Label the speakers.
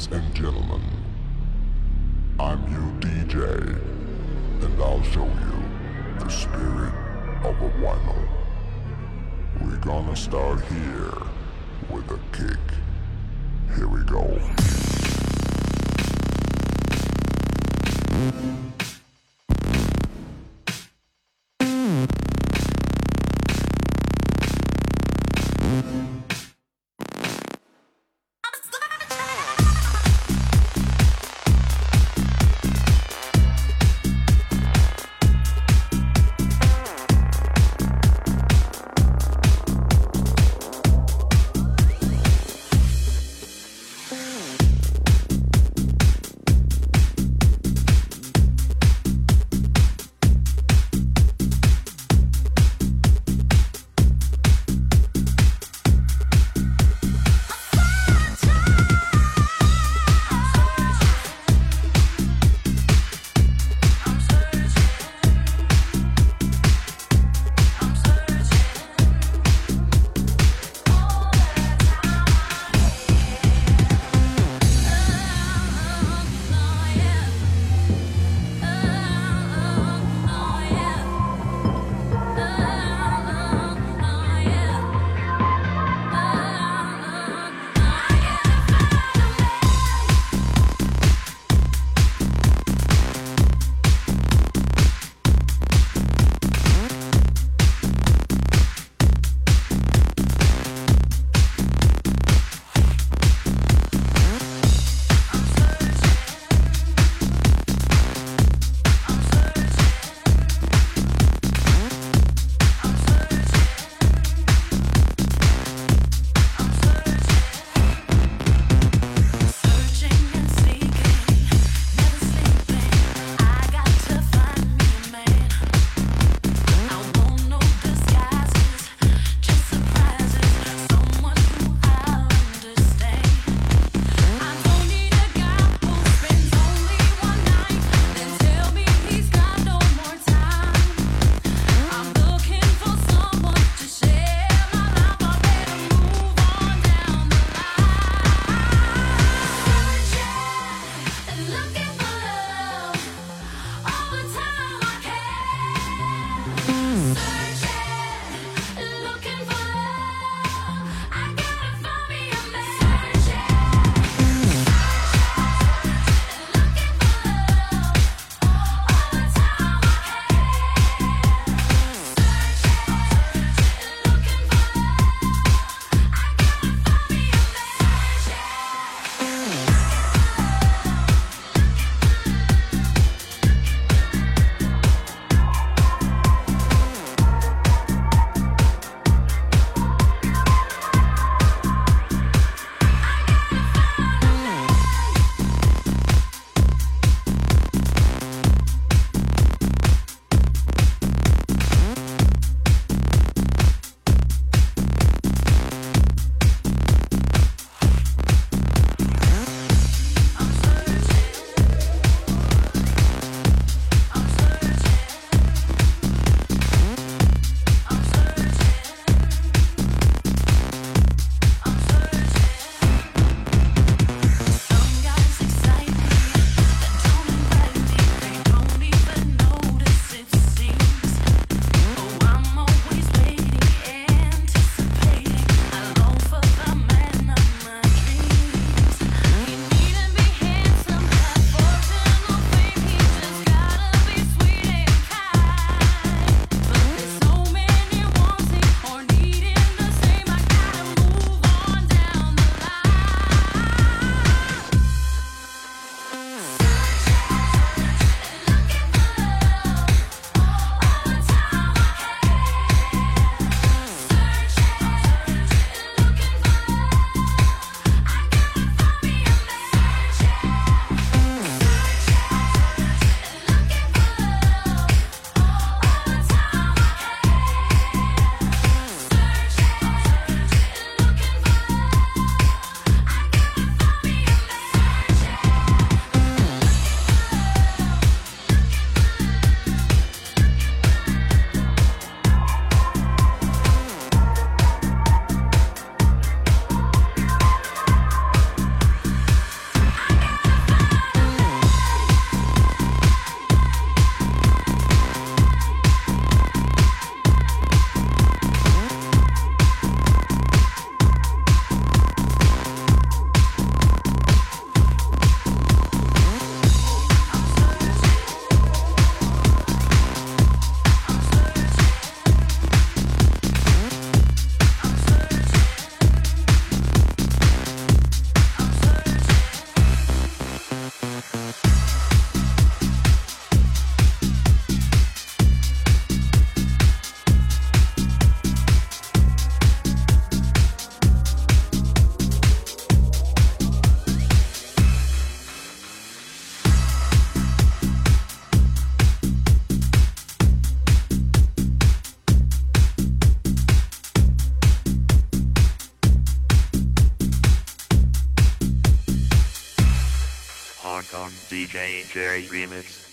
Speaker 1: Ladies and gentlemen, I'm your DJ, and I'll show you the spirit of a vinyl. We're gonna start here with a kick. Here we go.
Speaker 2: DJ Jerry Remix.